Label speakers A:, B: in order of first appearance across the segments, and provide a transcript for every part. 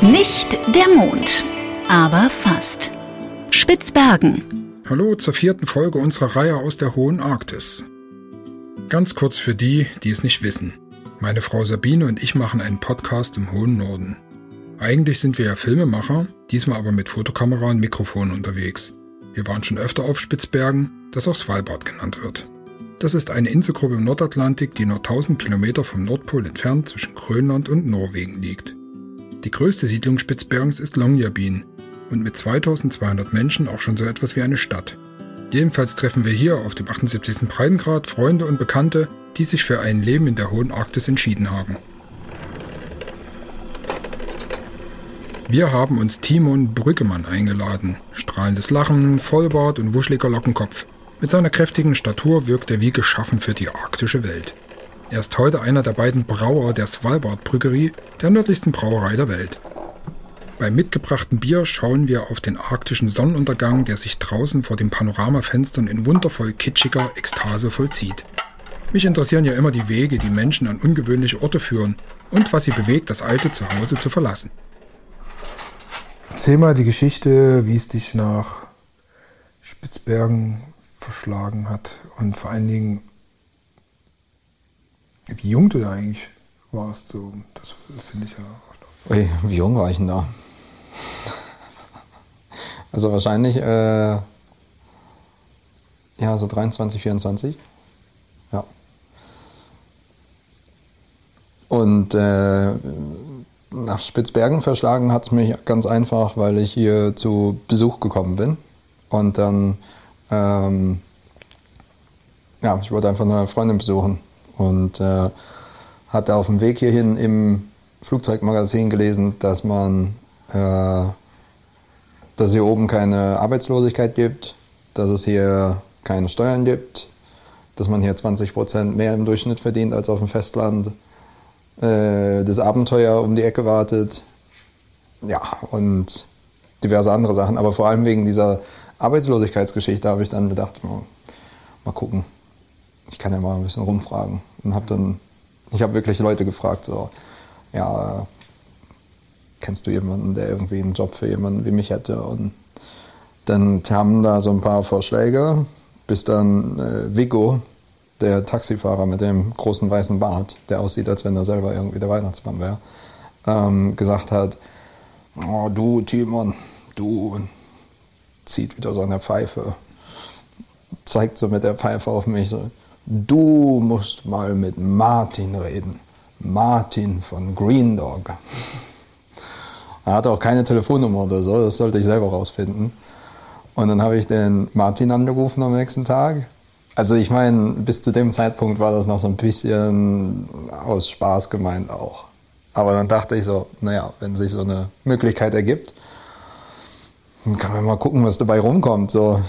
A: Nicht der Mond, aber fast. Spitzbergen.
B: Hallo zur vierten Folge unserer Reihe aus der Hohen Arktis. Ganz kurz für die, die es nicht wissen. Meine Frau Sabine und ich machen einen Podcast im hohen Norden. Eigentlich sind wir ja Filmemacher, diesmal aber mit Fotokamera und Mikrofon unterwegs. Wir waren schon öfter auf Spitzbergen, das auch Svalbard genannt wird. Das ist eine Inselgruppe im Nordatlantik, die nur 1000 Kilometer vom Nordpol entfernt zwischen Grönland und Norwegen liegt. Die größte Siedlung Spitzbergens ist Longyearbyen und mit 2200 Menschen auch schon so etwas wie eine Stadt. Jedenfalls treffen wir hier auf dem 78. Breitengrad Freunde und Bekannte, die sich für ein Leben in der hohen Arktis entschieden haben. Wir haben uns Timon Brüggemann eingeladen. Strahlendes Lachen, Vollbart und wuscheliger Lockenkopf. Mit seiner kräftigen Statur wirkt er wie geschaffen für die arktische Welt. Er ist heute einer der beiden Brauer der Svalbard Brüggerie, der nördlichsten Brauerei der Welt. Beim mitgebrachten Bier schauen wir auf den arktischen Sonnenuntergang, der sich draußen vor den Panoramafenstern in wundervoll kitschiger Ekstase vollzieht. Mich interessieren ja immer die Wege, die Menschen an ungewöhnliche Orte führen und was sie bewegt, das alte Zuhause zu verlassen. Erzähl mal die Geschichte, wie es dich nach Spitzbergen verschlagen hat und vor allen Dingen, wie jung du da eigentlich warst. So, das, finde ich ja.
C: Ui, wie jung war ich denn da? Also wahrscheinlich, äh, ja, so 23, 24. Ja. Und äh, nach Spitzbergen verschlagen hat es mich ganz einfach, weil ich hier zu Besuch gekommen bin. Und dann ähm, ja, ich wollte einfach eine Freundin besuchen und äh, hatte auf dem Weg hierhin im Flugzeugmagazin gelesen, dass man, äh, dass hier oben keine Arbeitslosigkeit gibt, dass es hier keine Steuern gibt, dass man hier 20 Prozent mehr im Durchschnitt verdient als auf dem Festland, äh, das Abenteuer um die Ecke wartet, ja und diverse andere Sachen, aber vor allem wegen dieser Arbeitslosigkeitsgeschichte habe ich dann gedacht, mal, mal gucken. Ich kann ja mal ein bisschen rumfragen. Und habe dann, ich habe wirklich Leute gefragt, so, ja, kennst du jemanden, der irgendwie einen Job für jemanden wie mich hätte? Und dann kamen da so ein paar Vorschläge, bis dann äh, Vigo, der Taxifahrer mit dem großen weißen Bart, der aussieht, als wenn er selber irgendwie der Weihnachtsmann wäre, ähm, gesagt hat, oh, du Timon, du zieht wieder so eine Pfeife, zeigt so mit der Pfeife auf mich so, du musst mal mit Martin reden. Martin von Green Dog. Er hatte auch keine Telefonnummer oder so, das sollte ich selber rausfinden. Und dann habe ich den Martin angerufen am nächsten Tag. Also ich meine, bis zu dem Zeitpunkt war das noch so ein bisschen aus Spaß gemeint auch. Aber dann dachte ich so, naja, wenn sich so eine Möglichkeit ergibt, dann kann man mal gucken, was dabei rumkommt. So,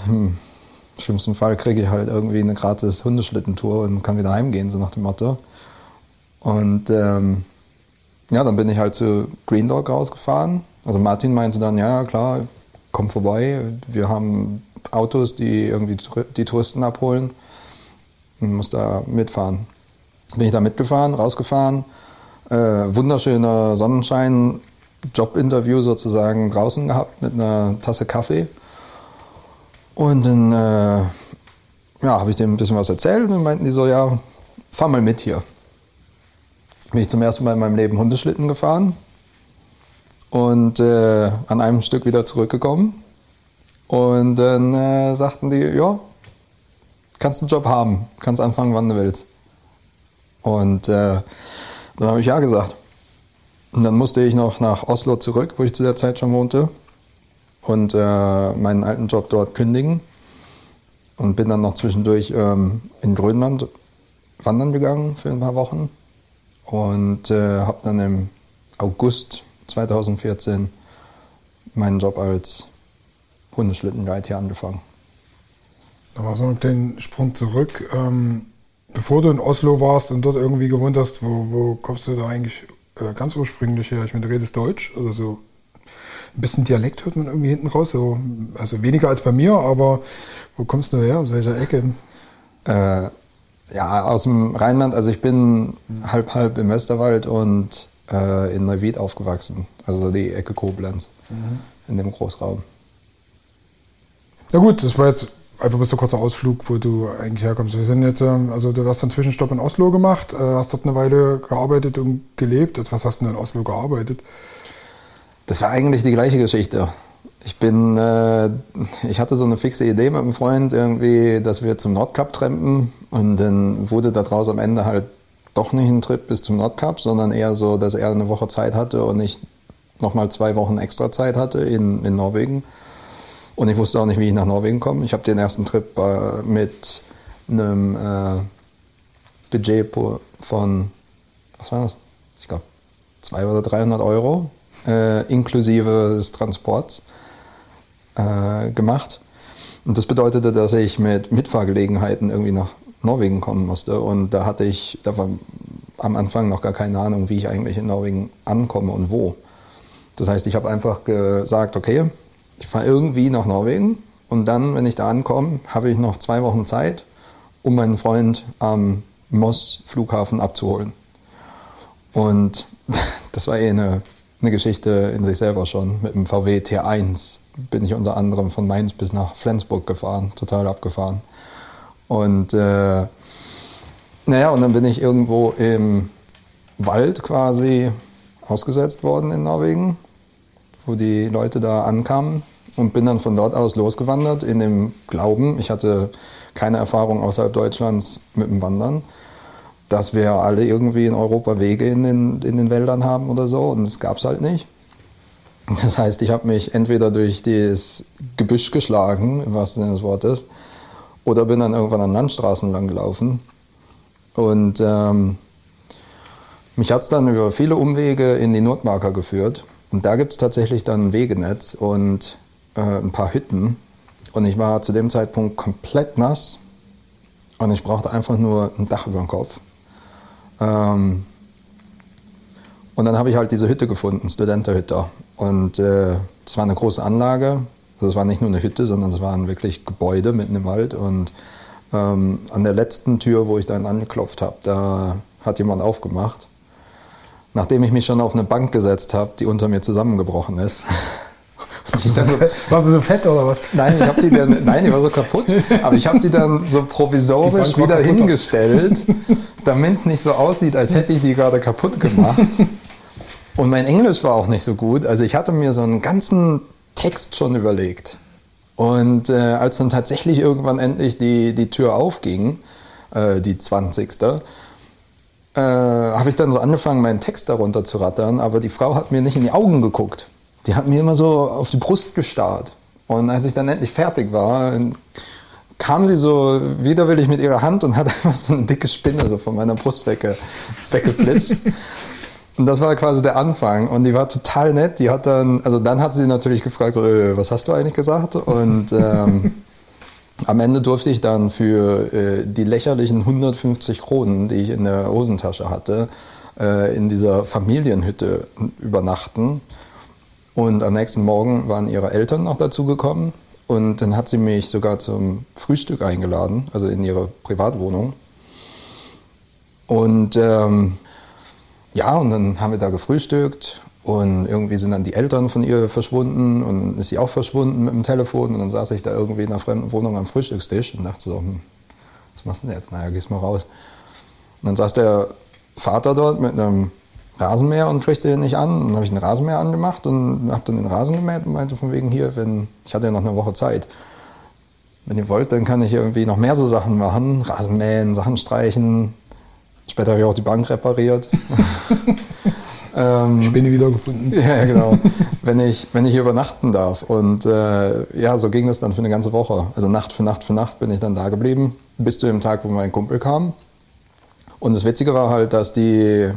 C: im schlimmsten Fall kriege ich halt irgendwie eine gratis Hundeschlittentour und kann wieder heimgehen, so nach dem Motto. Und ähm, ja, dann bin ich halt zu Green Dog rausgefahren. Also Martin meinte dann, ja klar, komm vorbei. Wir haben Autos, die irgendwie die Touristen abholen. Und muss da mitfahren. Bin ich da mitgefahren, rausgefahren. Äh, wunderschöner Sonnenschein, Jobinterview sozusagen draußen gehabt mit einer Tasse Kaffee. Und dann äh, ja, habe ich dem ein bisschen was erzählt und dann meinten die so, ja, fahr mal mit hier. Bin ich zum ersten Mal in meinem Leben Hundeschlitten gefahren und äh, an einem Stück wieder zurückgekommen. Und dann äh, sagten die, ja, kannst einen Job haben, kannst anfangen, wann du willst. Und äh, dann habe ich ja gesagt. Und dann musste ich noch nach Oslo zurück, wo ich zu der Zeit schon wohnte, und äh, meinen alten Job dort kündigen. Und bin dann noch zwischendurch ähm, in Grönland wandern gegangen für ein paar Wochen. Und äh, habe dann im August 2014 meinen Job als Hundeschlittenguide hier angefangen.
B: Da war so ein kleiner Sprung zurück. Ähm, bevor du in Oslo warst und dort irgendwie gewohnt hast, wo, wo kommst du da eigentlich äh, ganz ursprünglich her. Ich meine, du redest Deutsch, also so ein bisschen Dialekt hört man irgendwie hinten raus, so, also weniger als bei mir, aber wo kommst du her, aus welcher Ecke?
C: Äh, ja, aus dem Rheinland, also ich bin halb halb im Westerwald und äh, in Neuwied aufgewachsen, also die Ecke Koblenz, mhm. in dem Großraum.
D: Ja gut, das war jetzt einfach bloß ein kurzer Ausflug, wo du eigentlich herkommst. Wir sind jetzt, ähm, also du hast einen Zwischenstopp in Oslo gemacht, äh, hast dort eine Weile gearbeitet und gelebt. Was hast du denn in Oslo gearbeitet?
C: Das war eigentlich die gleiche Geschichte. Ich bin, äh, ich hatte so eine fixe Idee mit einem Freund irgendwie, dass wir zum Nordkap trampen und dann wurde daraus am Ende halt doch nicht ein Trip bis zum Nordkap, sondern eher so, dass er eine Woche Zeit hatte und ich nochmal zwei Wochen extra Zeit hatte in, in Norwegen. Und ich wusste auch nicht, wie ich nach Norwegen komme. Ich habe den ersten Trip äh, mit einem äh, Budget von, was war das? Ich glaube, 200 oder 300 Euro äh, inklusive des Transports äh, gemacht. Und das bedeutete, dass ich mit Mitfahrgelegenheiten irgendwie nach Norwegen kommen musste. Und da hatte ich, da war am Anfang noch gar keine Ahnung, wie ich eigentlich in Norwegen ankomme und wo. Das heißt, ich habe einfach gesagt, okay, ich fahre irgendwie nach Norwegen und dann, wenn ich da ankomme, habe ich noch zwei Wochen Zeit, um meinen Freund am Moss Flughafen abzuholen. Und das war eh eine, eine Geschichte in sich selber schon. Mit dem VW T1 bin ich unter anderem von Mainz bis nach Flensburg gefahren, total abgefahren. Und äh, naja, und dann bin ich irgendwo im Wald quasi ausgesetzt worden in Norwegen, wo die Leute da ankamen und bin dann von dort aus losgewandert in dem Glauben, ich hatte keine Erfahrung außerhalb Deutschlands mit dem Wandern, dass wir alle irgendwie in Europa Wege in den, in den Wäldern haben oder so und das gab es halt nicht. Das heißt, ich habe mich entweder durch das Gebüsch geschlagen, im wahrsten Sinne des Wortes, oder bin dann irgendwann an Landstraßen lang gelaufen. Und ähm, mich hat es dann über viele Umwege in die Nordmarker geführt. Und da gibt es tatsächlich dann ein Wegenetz und äh, ein paar Hütten. Und ich war zu dem Zeitpunkt komplett nass und ich brauchte einfach nur ein Dach über dem Kopf. Ähm, und dann habe ich halt diese Hütte gefunden, Studenterhütte. Und äh, das war eine große Anlage, also es war nicht nur eine Hütte, sondern es waren wirklich Gebäude mitten im Wald. Und ähm, an der letzten Tür, wo ich dann angeklopft habe, da hat jemand aufgemacht. Nachdem ich mich schon auf eine Bank gesetzt habe, die unter mir zusammengebrochen ist.
D: Dann, war sie so fett oder was?
C: Nein, ich habe die dann, nein, die war so kaputt. Aber ich habe die dann so provisorisch wieder hingestellt, damit es nicht so aussieht, als hätte ich die gerade kaputt gemacht. Und mein Englisch war auch nicht so gut. Also ich hatte mir so einen ganzen Text schon überlegt. Und äh, als dann tatsächlich irgendwann endlich die, die Tür aufging, äh, die 20. Äh, habe ich dann so angefangen, meinen Text darunter zu rattern, aber die Frau hat mir nicht in die Augen geguckt. Die hat mir immer so auf die Brust gestarrt. Und als ich dann endlich fertig war, kam sie so widerwillig mit ihrer Hand und hat einfach so eine dicke Spinne so von meiner Brust wegge weggeflitscht. Und das war quasi der Anfang. Und die war total nett. Die hat dann, also dann hat sie natürlich gefragt, so, äh, was hast du eigentlich gesagt? Und ähm, am Ende durfte ich dann für äh, die lächerlichen 150 Kronen, die ich in der Hosentasche hatte, äh, in dieser Familienhütte übernachten. Und am nächsten Morgen waren ihre Eltern noch dazugekommen. Und dann hat sie mich sogar zum Frühstück eingeladen, also in ihre Privatwohnung. Und ähm, ja, und dann haben wir da gefrühstückt und irgendwie sind dann die Eltern von ihr verschwunden und dann ist sie auch verschwunden mit dem Telefon und dann saß ich da irgendwie in einer fremden Wohnung am Frühstückstisch und dachte so, hm, was machst du denn jetzt? Naja, gehst mal raus. Und dann saß der Vater dort mit einem Rasenmäher und kriegte ihn nicht an. Dann habe ich einen Rasenmäher angemacht und habe dann den Rasen gemäht und meinte von wegen hier, wenn, ich hatte ja noch eine Woche Zeit. Wenn ihr wollt, dann kann ich irgendwie noch mehr so Sachen machen. Rasenmähen, Sachen streichen, Später habe ich auch die Bank repariert.
D: ähm, Spinne wiedergefunden.
C: Ja, genau. wenn, ich, wenn ich hier übernachten darf. Und äh, ja, so ging das dann für eine ganze Woche. Also Nacht für Nacht für Nacht bin ich dann da geblieben, bis zu dem Tag, wo mein Kumpel kam. Und das Witzige war halt, dass die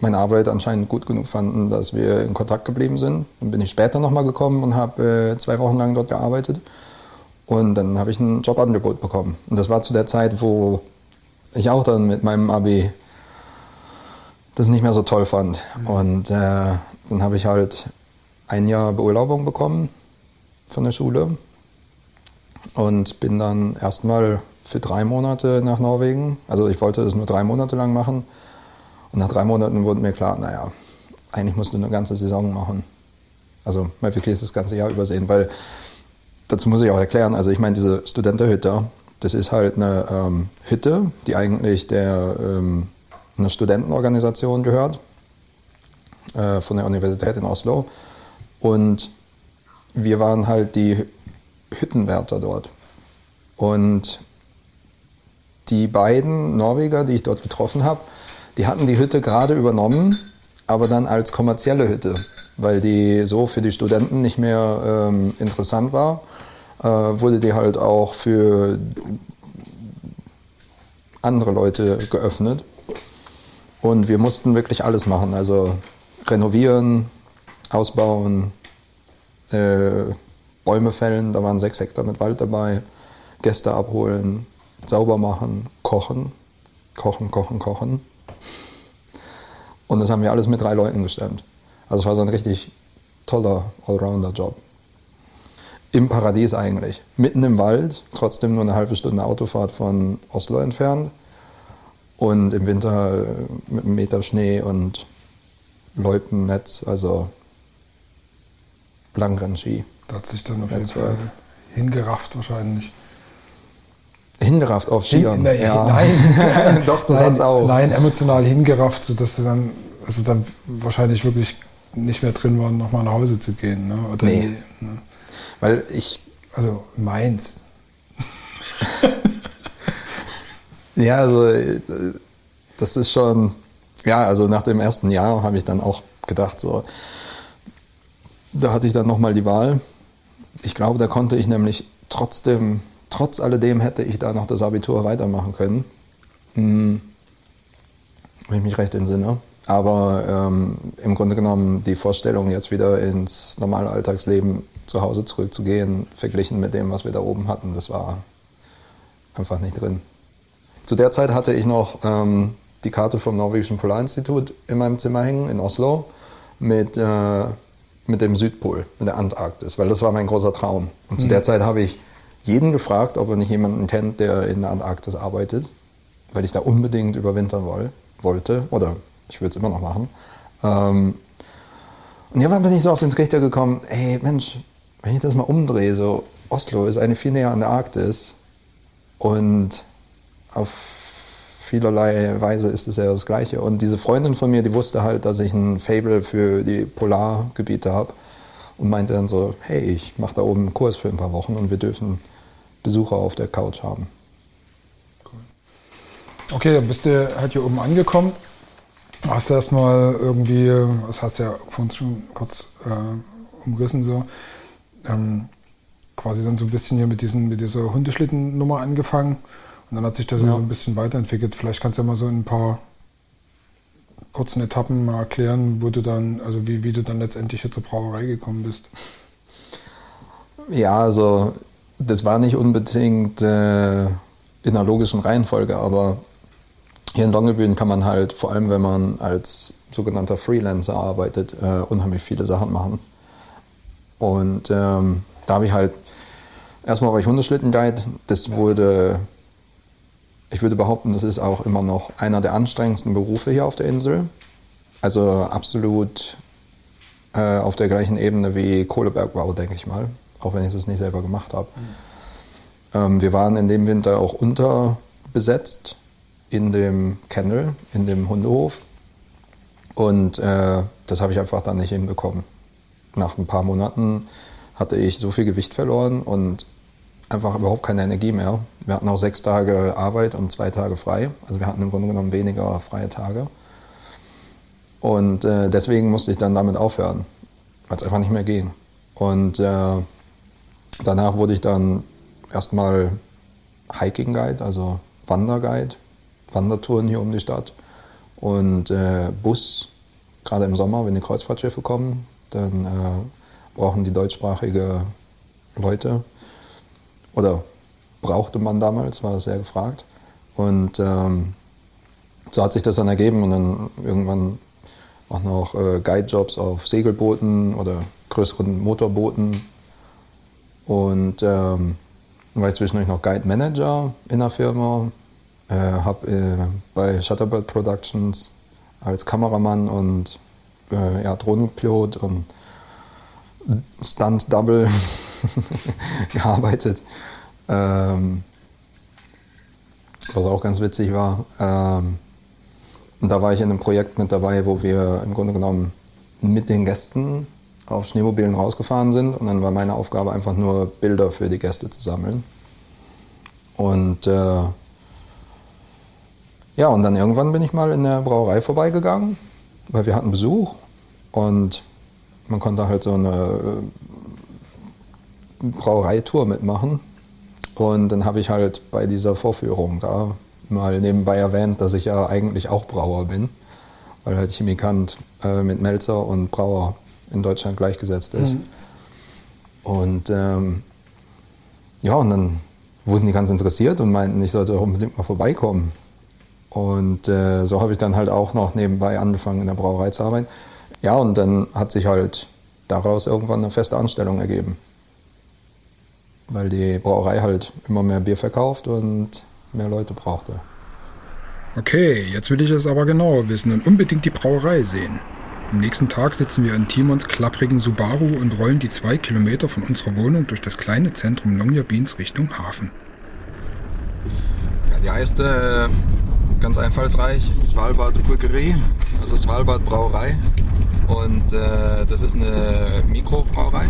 C: meine Arbeit anscheinend gut genug fanden, dass wir in Kontakt geblieben sind. Dann bin ich später nochmal gekommen und habe äh, zwei Wochen lang dort gearbeitet. Und dann habe ich ein Jobangebot bekommen. Und das war zu der Zeit, wo ich auch dann mit meinem Abi das nicht mehr so toll fand. Und äh, dann habe ich halt ein Jahr Beurlaubung bekommen von der Schule und bin dann erstmal für drei Monate nach Norwegen. Also ich wollte das nur drei Monate lang machen. Nach drei Monaten wurde mir klar, naja, eigentlich musst du eine ganze Saison machen. Also mal wirklich das ganze Jahr übersehen, weil dazu muss ich auch erklären, also ich meine, diese Studentenhütte, das ist halt eine ähm, Hütte, die eigentlich der, ähm, einer Studentenorganisation gehört, äh, von der Universität in Oslo. Und wir waren halt die Hüttenwärter dort. Und die beiden Norweger, die ich dort getroffen habe, die hatten die Hütte gerade übernommen, aber dann als kommerzielle Hütte, weil die so für die Studenten nicht mehr ähm, interessant war, äh, wurde die halt auch für andere Leute geöffnet. Und wir mussten wirklich alles machen, also renovieren, ausbauen, äh, Bäume fällen, da waren sechs Hektar mit Wald dabei, Gäste abholen, sauber machen, kochen, kochen, kochen, kochen. Und das haben wir alles mit drei Leuten gestemmt. Also es war so ein richtig toller Allrounder-Job. Im Paradies eigentlich. Mitten im Wald, trotzdem nur eine halbe Stunde Autofahrt von Oslo entfernt. Und im Winter äh, mit einem Meter Schnee und Loipennetz, also Langrennski.
D: Da hat sich dann auf jeden Fall hingerafft wahrscheinlich.
C: Hingerafft auf Skiern?
D: Hin, ja. Nein,
C: doch, das hat's auch.
D: Nein, emotional hingerafft, sodass du dann, also dann wahrscheinlich wirklich nicht mehr drin war, nochmal nach Hause zu gehen. Ne? Oder
C: nee. Ne? Weil ich.
D: Also meins.
C: ja, also das ist schon. Ja, also nach dem ersten Jahr habe ich dann auch gedacht, so. Da hatte ich dann nochmal die Wahl. Ich glaube, da konnte ich nämlich trotzdem trotz alledem hätte ich da noch das Abitur weitermachen können. Hm, wenn ich mich recht entsinne. Aber ähm, im Grunde genommen die Vorstellung, jetzt wieder ins normale Alltagsleben zu Hause zurückzugehen, verglichen mit dem, was wir da oben hatten, das war einfach nicht drin. Zu der Zeit hatte ich noch ähm, die Karte vom Norwegischen Polarinstitut in meinem Zimmer hängen, in Oslo, mit, äh, mit dem Südpol, mit der Antarktis, weil das war mein großer Traum. Und zu mhm. der Zeit habe ich jeden gefragt, ob er nicht jemanden kennt, der in der Antarktis arbeitet, weil ich da unbedingt überwintern woll, wollte. Oder ich würde es immer noch machen. Ähm, und irgendwann bin ich so auf den Trichter gekommen, ey Mensch, wenn ich das mal umdrehe, so Oslo ist eine viel näher an der Arktis und auf vielerlei Weise ist es ja das Gleiche. Und diese Freundin von mir, die wusste halt, dass ich ein Fable für die Polargebiete habe und meinte dann so, hey, ich mache da oben einen Kurs für ein paar Wochen und wir dürfen Besucher auf der Couch haben.
D: Okay, dann bist du halt hier oben angekommen. Hast du erstmal irgendwie, das hast du ja vorhin schon kurz äh, umrissen, so, ähm, quasi dann so ein bisschen hier mit, diesen, mit dieser Hundeschlittennummer angefangen. Und dann hat sich das ja. so ein bisschen weiterentwickelt. Vielleicht kannst du ja mal so in ein paar kurzen Etappen mal erklären, wo du dann, also wie, wie du dann letztendlich hier zur Brauerei gekommen bist.
C: Ja, also das war nicht unbedingt äh, in einer logischen Reihenfolge, aber hier in Longyearbyen kann man halt, vor allem wenn man als sogenannter Freelancer arbeitet, äh, unheimlich viele Sachen machen. Und ähm, da habe ich halt, erstmal war ich Hundeschlittenguide, das wurde, ich würde behaupten, das ist auch immer noch einer der anstrengendsten Berufe hier auf der Insel. Also absolut äh, auf der gleichen Ebene wie Kohlebergbau, denke ich mal auch wenn ich es nicht selber gemacht habe. Ähm, wir waren in dem Winter auch unterbesetzt in dem Kennel, in dem Hundehof. Und äh, das habe ich einfach dann nicht hinbekommen. Nach ein paar Monaten hatte ich so viel Gewicht verloren und einfach überhaupt keine Energie mehr. Wir hatten auch sechs Tage Arbeit und zwei Tage frei. Also wir hatten im Grunde genommen weniger freie Tage. Und äh, deswegen musste ich dann damit aufhören, weil es einfach nicht mehr ging. Und äh, Danach wurde ich dann erstmal Hiking Guide, also Wanderguide, Wandertouren hier um die Stadt und äh, Bus. Gerade im Sommer, wenn die Kreuzfahrtschiffe kommen, dann äh, brauchen die deutschsprachige Leute oder brauchte man damals, war das sehr gefragt. Und ähm, so hat sich das dann ergeben und dann irgendwann auch noch äh, Guide-Jobs auf Segelbooten oder größeren Motorbooten und ähm, war zwischendurch noch Guide Manager in der Firma, äh, habe äh, bei Shutterbird Productions als Kameramann und äh, ja, Drohnenpilot und Stunt-Double gearbeitet. Ähm, was auch ganz witzig war. Ähm, und da war ich in einem Projekt mit dabei, wo wir im Grunde genommen mit den Gästen auf Schneemobilen rausgefahren sind. Und dann war meine Aufgabe einfach nur Bilder für die Gäste zu sammeln. Und äh, ja, und dann irgendwann bin ich mal in der Brauerei vorbeigegangen, weil wir hatten Besuch und man konnte halt so eine äh, Brauereitour mitmachen. Und dann habe ich halt bei dieser Vorführung da mal nebenbei erwähnt, dass ich ja eigentlich auch Brauer bin, weil halt Chemikant äh, mit Melzer und Brauer in Deutschland gleichgesetzt ist. Mhm. Und ähm, ja, und dann wurden die ganz interessiert und meinten, ich sollte unbedingt mal vorbeikommen. Und äh, so habe ich dann halt auch noch nebenbei angefangen in der Brauerei zu arbeiten. Ja, und dann hat sich halt daraus irgendwann eine feste Anstellung ergeben. Weil die Brauerei halt immer mehr Bier verkauft und mehr Leute brauchte.
D: Okay, jetzt will ich es aber genauer wissen und unbedingt die Brauerei sehen. Am nächsten Tag sitzen wir in Timons klapprigen Subaru und rollen die zwei Kilometer von unserer Wohnung durch das kleine Zentrum Longyearbyens Richtung Hafen.
C: Ja, die heißt äh, ganz einfallsreich Svalbard Brückerie, also Svalbard Brauerei. Und äh, das ist eine Mikrobrauerei.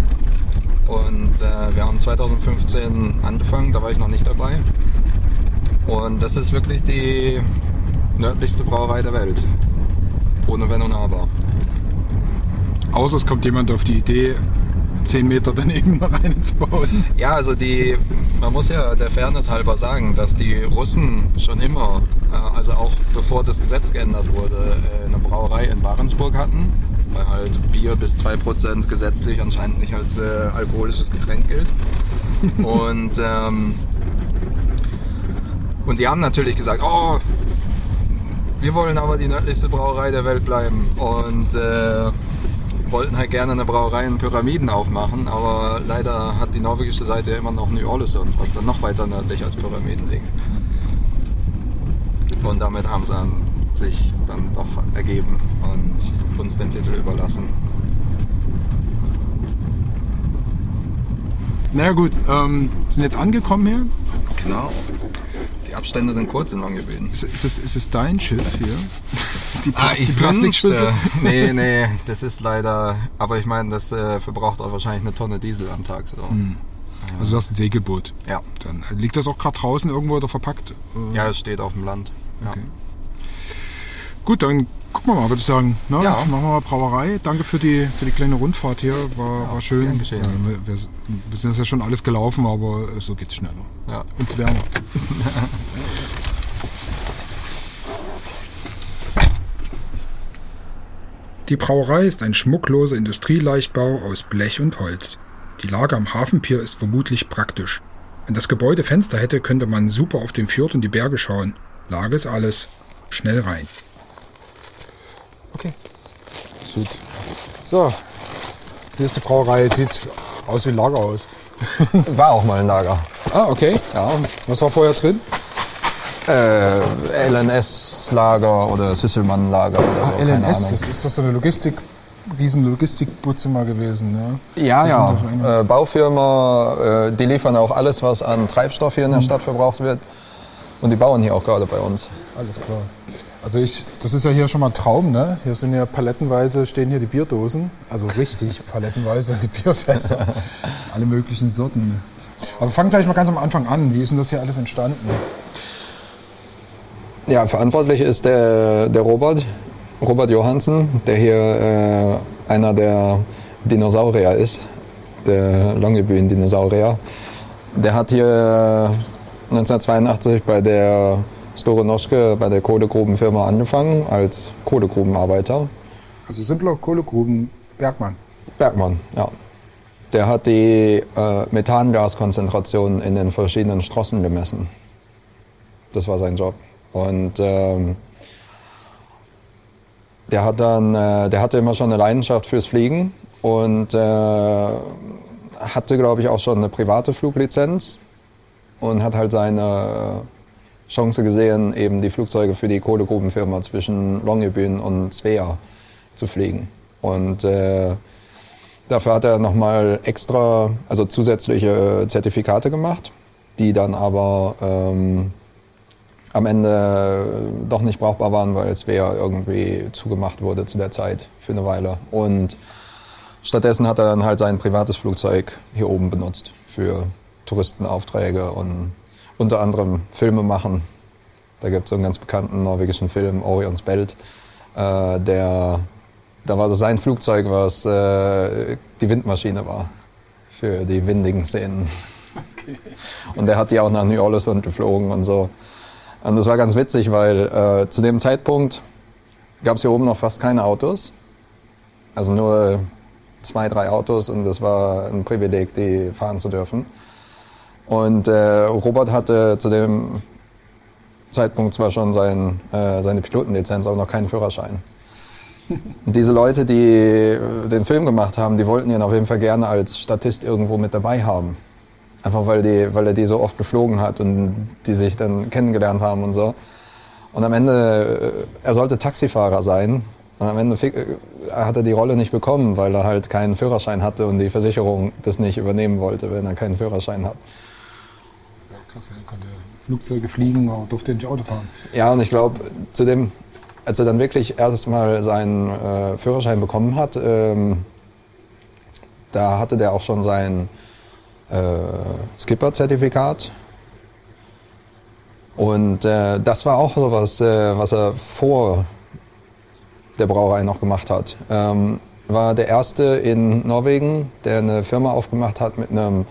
C: Und äh, wir haben 2015 angefangen, da war ich noch nicht dabei. Und das ist wirklich die nördlichste Brauerei der Welt. Ohne Wenn und Aber.
D: Außer es kommt jemand auf die Idee, 10 Meter daneben noch einen zu bauen.
C: Ja, also die, man muss ja der Fairness halber sagen, dass die Russen schon immer, äh, also auch bevor das Gesetz geändert wurde, äh, eine Brauerei in Barentsburg hatten, weil halt Bier bis 2% gesetzlich anscheinend nicht als äh, alkoholisches Getränk gilt. Und, ähm, und die haben natürlich gesagt, oh, wir wollen aber die nördlichste Brauerei der Welt bleiben. Und äh, wollten halt gerne eine Brauerei in Pyramiden aufmachen, aber leider hat die norwegische Seite ja immer noch New Orleans, was dann noch weiter nördlich als Pyramiden liegt. Und damit haben sie sich dann doch ergeben und uns den Titel überlassen.
D: Na naja, gut, ähm, sind jetzt angekommen hier.
C: Genau. Abstände sind kurz in Longyearbyen.
D: Ist, ist, es, ist es dein Schiff hier?
C: Die, Plas ah, ich die Plastikschüssel? nee, nee, das ist leider. Aber ich meine, das äh, verbraucht auch wahrscheinlich eine Tonne Diesel am Tag. So. Hm.
D: Also du hast ein Segelboot.
C: Ja.
D: Dann liegt das auch gerade draußen irgendwo oder verpackt?
C: Ja, es steht auf dem Land. Ja. Okay.
D: Gut, dann gucken wir mal, würde ich sagen. Ne? Ja. Machen wir mal Brauerei. Danke für die, für die kleine Rundfahrt hier. War, ja, war schön. Ja, wir, wir, wir, sind ja schon alles gelaufen, aber so geht es schneller. Ja. Und wärmer. Die Brauerei ist ein schmuckloser Industrieleichtbau aus Blech und Holz. Die Lage am Hafenpier ist vermutlich praktisch. Wenn das Gebäude Fenster hätte, könnte man super auf den Fjord und die Berge schauen. Lage ist alles. Schnell rein.
B: Okay. Gut. So. Hier ist die Brauerei. Sieht aus wie ein Lagerhaus.
C: War auch mal ein Lager.
B: Ah, okay. Ja. Was war vorher drin?
C: Äh, LNS-Lager oder Süsselmann-Lager.
B: Ah, so, LNS, ist, ist das so eine Logistik, riesen Logistikbutze mal gewesen,
C: ne? Ja, ja. Äh, Baufirma, äh, die liefern auch alles, was an Treibstoff hier in der mhm. Stadt verbraucht wird. Und die bauen hier auch gerade bei uns.
B: Alles klar. Also ich, das ist ja hier schon mal ein Traum, ne? Hier sind ja palettenweise, stehen hier die Bierdosen. Also richtig palettenweise die Bierfässer. Alle möglichen Sorten. Aber fang gleich mal ganz am Anfang an. Wie ist denn das hier alles entstanden?
C: Ja, verantwortlich ist der, der Robert, Robert Johansen, der hier äh, einer der Dinosaurier ist, der Longyearbyen-Dinosaurier. Der hat hier 1982 bei der Store Noschke bei der Kohlegrubenfirma angefangen als Kohlegrubenarbeiter.
B: Also Simpler Kohlegruben Bergmann?
C: Bergmann, ja. Der hat die äh, Methangaskonzentration in den verschiedenen Strossen gemessen. Das war sein Job. Und ähm, der hat dann, äh, der hatte immer schon eine Leidenschaft fürs Fliegen und äh, hatte, glaube ich, auch schon eine private Fluglizenz und hat halt seine Chance gesehen, eben die Flugzeuge für die Kohlegrubenfirma zwischen Longyearbyen und Svea zu fliegen. Und äh, dafür hat er nochmal extra, also zusätzliche Zertifikate gemacht, die dann aber ähm, am Ende doch nicht brauchbar waren, weil Svea irgendwie zugemacht wurde zu der Zeit für eine Weile. Und stattdessen hat er dann halt sein privates Flugzeug hier oben benutzt für Touristenaufträge und unter anderem Filme machen. Da gibt es so einen ganz bekannten norwegischen Film, Orions Belt, äh, der, da war das sein Flugzeug, was äh, die Windmaschine war für die windigen Szenen. Okay. Und der hat die auch nach New Orleans geflogen und so. Und das war ganz witzig, weil äh, zu dem Zeitpunkt gab es hier oben noch fast keine Autos. Also nur zwei, drei Autos und das war ein Privileg, die fahren zu dürfen. Und äh, Robert hatte zu dem Zeitpunkt zwar schon sein, äh, seine Pilotenlizenz, aber noch keinen Führerschein. Diese Leute, die äh, den Film gemacht haben, die wollten ihn auf jeden Fall gerne als Statist irgendwo mit dabei haben. Einfach weil, die, weil er die so oft geflogen hat und die sich dann kennengelernt haben und so. Und am Ende, äh, er sollte Taxifahrer sein. Und am Ende äh, hat er die Rolle nicht bekommen, weil er halt keinen Führerschein hatte und die Versicherung das nicht übernehmen wollte, wenn er keinen Führerschein hat
B: krass, er konnte Flugzeuge fliegen, aber durfte nicht Auto fahren.
C: Ja, und ich glaube, zu dem, als er dann wirklich erstmal seinen äh, Führerschein bekommen hat, ähm, da hatte der auch schon sein äh, Skipper-Zertifikat. Und äh, das war auch so was, äh, was er vor der Brauerei noch gemacht hat. Ähm, war der erste in Norwegen, der eine Firma aufgemacht hat mit einem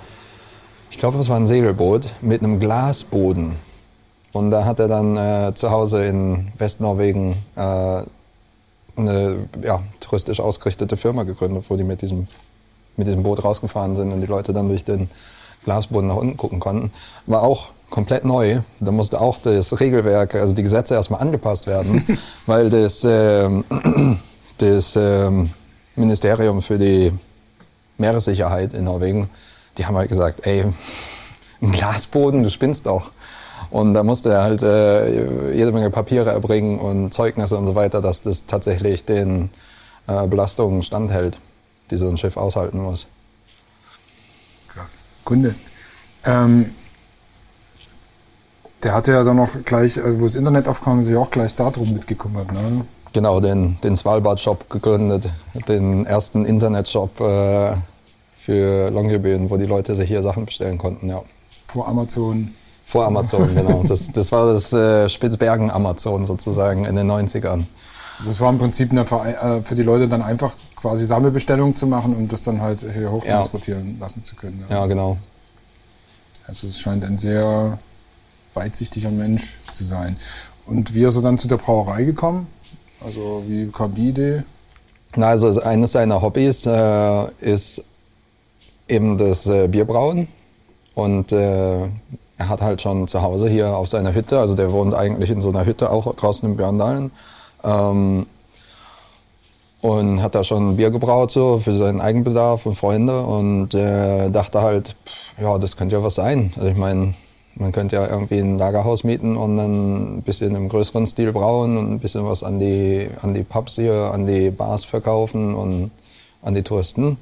C: ich glaube, es war ein Segelboot mit einem Glasboden. Und da hat er dann äh, zu Hause in Westnorwegen äh, eine ja, touristisch ausgerichtete Firma gegründet, wo die mit diesem, mit diesem Boot rausgefahren sind und die Leute dann durch den Glasboden nach unten gucken konnten. War auch komplett neu. Da musste auch das Regelwerk, also die Gesetze erstmal angepasst werden, weil das, äh, das äh, Ministerium für die Meeressicherheit in Norwegen die haben halt gesagt, ey, ein Glasboden, du spinnst doch. Und da musste er halt äh, jede Menge Papiere erbringen und Zeugnisse und so weiter, dass das tatsächlich den äh, Belastungen standhält, die so ein Schiff aushalten muss.
B: Krass. Kunde. Ähm, der hatte ja dann noch gleich, also wo das Internet aufkam, sich auch gleich darum mitgekümmert. Ne?
C: Genau, den, den Svalbard-Shop gegründet, den ersten Internet-Shop äh, für Longyearbyen, wo die Leute sich hier Sachen bestellen konnten, ja.
B: Vor Amazon.
C: Vor Amazon, genau. Das, das war das äh, Spitzbergen-Amazon sozusagen in den 90ern.
B: Das war im Prinzip eine, äh, für die Leute dann einfach quasi Sammelbestellungen zu machen und das dann halt hier hochtransportieren ja. lassen zu können.
C: Ja. ja, genau.
B: Also es scheint ein sehr weitsichtiger Mensch zu sein. Und wie ist er dann zu der Brauerei gekommen? Also wie kam die Idee?
C: Na, also eines seiner Hobbys äh, ist eben das äh, Bierbrauen. Und äh, er hat halt schon zu Hause hier auf seiner Hütte, also der wohnt eigentlich in so einer Hütte auch draußen in Björndalen. Ähm, und hat da schon Bier gebraut so für seinen Eigenbedarf und Freunde und äh, dachte halt, pff, ja, das könnte ja was sein. Also ich meine, man könnte ja irgendwie ein Lagerhaus mieten und dann ein bisschen im größeren Stil brauen und ein bisschen was an die, an die Pubs hier, an die Bars verkaufen und an die Touristen.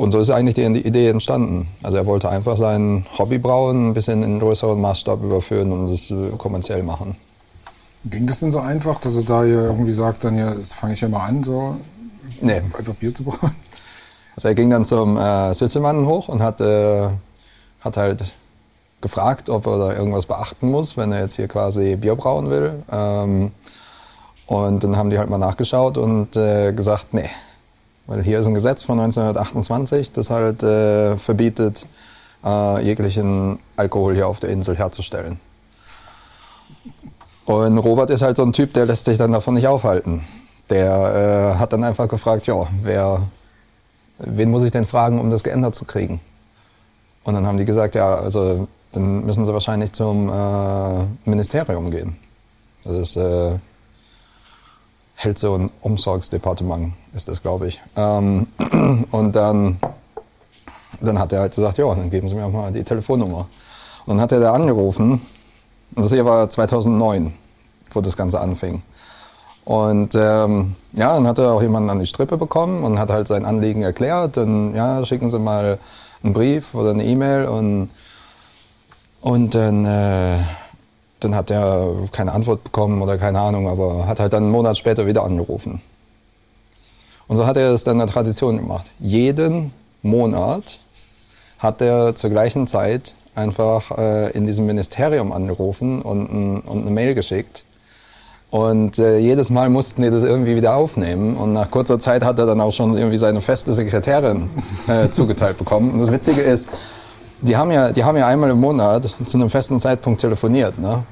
C: Und so ist eigentlich die Idee entstanden. Also er wollte einfach sein Hobby brauen ein bisschen in größeren Maßstab überführen und das äh, kommerziell machen.
B: Ging das denn so einfach, dass er da irgendwie sagt, dann ja, das fange ich ja mal an, so
C: nee.
B: einfach Bier zu brauen?
C: Also er ging dann zum äh, Sitzemann hoch und hat, äh, hat halt gefragt, ob er da irgendwas beachten muss, wenn er jetzt hier quasi Bier brauen will. Ähm, und dann haben die halt mal nachgeschaut und äh, gesagt, nee, weil hier ist ein Gesetz von 1928, das halt äh, verbietet, äh, jeglichen Alkohol hier auf der Insel herzustellen. Und Robert ist halt so ein Typ, der lässt sich dann davon nicht aufhalten. Der äh, hat dann einfach gefragt, ja, wer, wen muss ich denn fragen, um das geändert zu kriegen? Und dann haben die gesagt, ja, also dann müssen sie wahrscheinlich zum äh, Ministerium gehen. Das ist äh, Helse- und Umsorgsdepartement ist das, glaube ich. Ähm, und dann, dann hat er halt gesagt, ja, dann geben Sie mir mal die Telefonnummer. Und dann hat er da angerufen. Und das hier war 2009, wo das Ganze anfing. Und ähm, ja, dann hat er auch jemanden an die Strippe bekommen und hat halt sein Anliegen erklärt. Und ja, schicken Sie mal einen Brief oder eine E-Mail und, und dann, äh, dann hat er keine Antwort bekommen oder keine Ahnung, aber hat halt dann einen Monat später wieder angerufen. Und so hat er es dann eine Tradition gemacht. Jeden Monat hat er zur gleichen Zeit einfach äh, in diesem Ministerium angerufen und, ein, und eine Mail geschickt. Und äh, jedes Mal mussten die das irgendwie wieder aufnehmen. Und nach kurzer Zeit hat er dann auch schon irgendwie seine feste Sekretärin äh, zugeteilt bekommen. Und das Witzige ist, die haben, ja, die haben ja einmal im Monat zu einem festen Zeitpunkt telefoniert. Ne?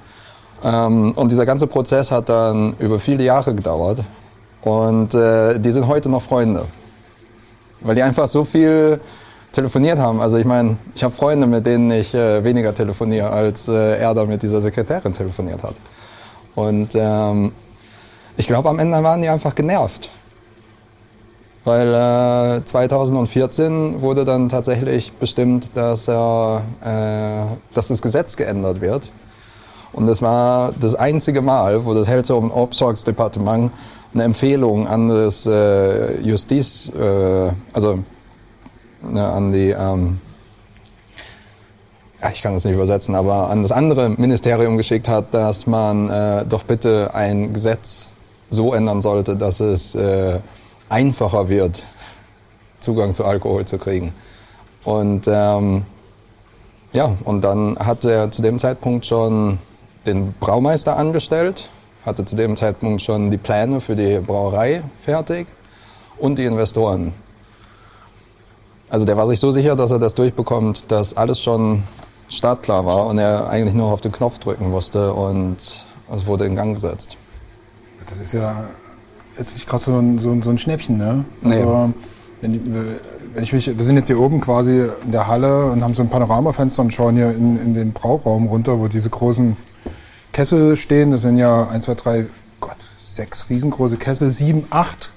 C: Ähm, und dieser ganze Prozess hat dann über viele Jahre gedauert. Und äh, die sind heute noch Freunde. Weil die einfach so viel telefoniert haben. Also ich meine, ich habe Freunde, mit denen ich äh, weniger telefoniere, als äh, er da mit dieser Sekretärin telefoniert hat. Und ähm, ich glaube, am Ende waren die einfach genervt. Weil äh, 2014 wurde dann tatsächlich bestimmt, dass, äh, dass das Gesetz geändert wird. Und das war das einzige Mal, wo das Health und Obsorgsdepartement eine Empfehlung an das äh, Justiz, äh, also ne, an die, ähm, ja, ich kann das nicht übersetzen, aber an das andere Ministerium geschickt hat, dass man äh, doch bitte ein Gesetz so ändern sollte, dass es äh, einfacher wird, Zugang zu Alkohol zu kriegen. Und ähm, ja, und dann hat er zu dem Zeitpunkt schon den Braumeister angestellt, hatte zu dem Zeitpunkt schon die Pläne für die Brauerei fertig und die Investoren. Also der war sich so sicher, dass er das durchbekommt, dass alles schon startklar war und er eigentlich nur auf den Knopf drücken musste und es wurde in Gang gesetzt.
B: Das ist ja jetzt nicht gerade so, ein, so, so ein Schnäppchen, ne?
C: Nee.
B: Also, wenn, wenn ich mich, wir sind jetzt hier oben quasi in der Halle und haben so ein Panoramafenster und schauen hier in, in den Brauraum runter, wo diese großen Kessel stehen. Das sind ja 1, 2, 3, Gott, sechs riesengroße Kessel, sieben, acht,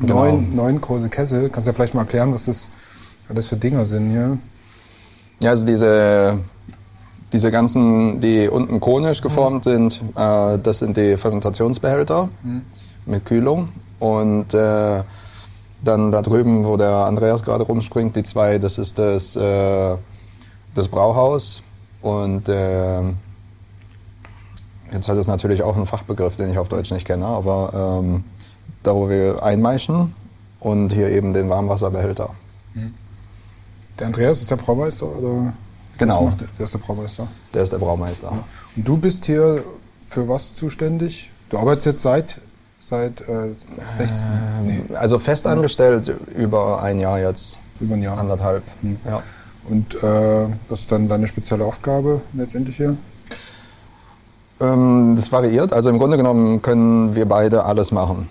C: Genau.
B: neun, neun große Kessel. Kannst du ja vielleicht mal erklären, was das alles für Dinger sind hier?
C: Ja, also diese, diese ganzen, die unten konisch geformt sind, äh, das sind die Fermentationsbehälter mit Kühlung. Und äh, dann da drüben, wo der Andreas gerade rumspringt, die zwei, das ist das, äh, das Brauhaus. Und äh, jetzt hat es natürlich auch einen Fachbegriff, den ich auf Deutsch nicht kenne, aber ähm, da, wo wir einmeischen und hier eben den Warmwasserbehälter.
B: Der Andreas ist der Braumeister oder?
C: Genau.
B: Der? der ist der Braumeister.
C: Der ist der Braumeister.
B: Und du bist hier für was zuständig? Du arbeitest jetzt seit seit äh, 16, nee,
C: Also festangestellt über ein Jahr jetzt,
B: über ein Jahr.
C: anderthalb.
B: Hm.
C: Ja.
B: Und äh, was ist dann deine spezielle Aufgabe letztendlich hier?
C: Ähm, das variiert. Also im Grunde genommen können wir beide alles machen.